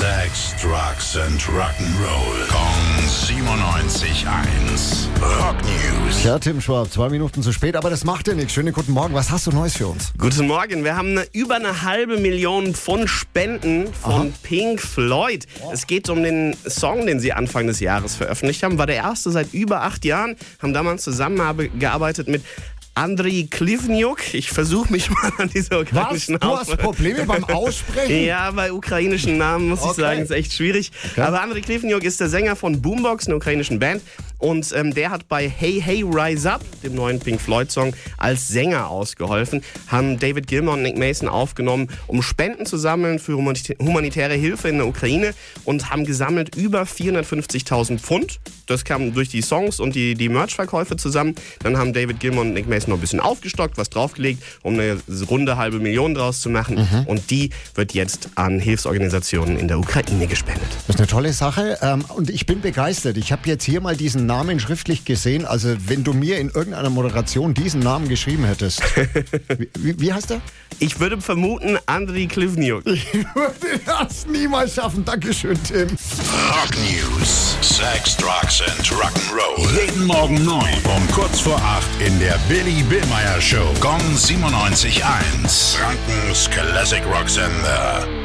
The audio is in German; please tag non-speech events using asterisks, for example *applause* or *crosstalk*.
Sex, Drugs and Rock'n'Roll. Kong 97.1. Rock News. Ja, Tim Schwab, zwei Minuten zu spät, aber das macht ja nichts. Schönen guten Morgen. Was hast du Neues für uns? Guten Morgen, wir haben eine, über eine halbe Million Pfund Spenden von Pink Floyd. Es geht um den Song, den sie Anfang des Jahres veröffentlicht haben. War der erste seit über acht Jahren, haben damals zusammengearbeitet mit Andriy Klivniuk. Ich versuche mich *laughs* mal an diese Was? ukrainischen Du hast Probleme beim Aussprechen? *laughs* Ja, bei ukrainischen Namen muss ich Okay. sagen, ist echt schwierig. Aber Andriy Klivniuk ist der Sänger von Boombox, einer ukrainischen Band. Und ähm, der hat bei Hey Hey Rise Up, dem neuen Pink Floyd-Song, als Sänger ausgeholfen. Haben David Gilmour und Nick Mason aufgenommen, um Spenden zu sammeln für humanitä- humanitäre Hilfe in der Ukraine. Und haben gesammelt über 450.000 Pfund. Das kam durch die Songs und die, die Merch-Verkäufe zusammen. Dann haben David Gilmour und Nick Mason noch ein bisschen aufgestockt, was draufgelegt, um eine runde halbe Million draus zu machen. Mhm. Und die wird jetzt an Hilfsorganisationen in der Ukraine gespendet. Das ist eine tolle Sache ähm, und ich bin begeistert. Ich habe jetzt hier mal diesen Namen schriftlich gesehen. Also wenn du mir in irgendeiner Moderation diesen Namen geschrieben hättest. *laughs* wie, wie, heißt er? Ich würde vermuten, Andriy Klivniuk. *laughs* Ich würde das niemals schaffen. Dankeschön, Tim. Rock News. Sex, Drugs and Rock'n'Roll. Jeden Morgen 9 um kurz vor 8 in der Billy Billmeyer Show. Gong 97.1. Frankens Classic Rock Sender.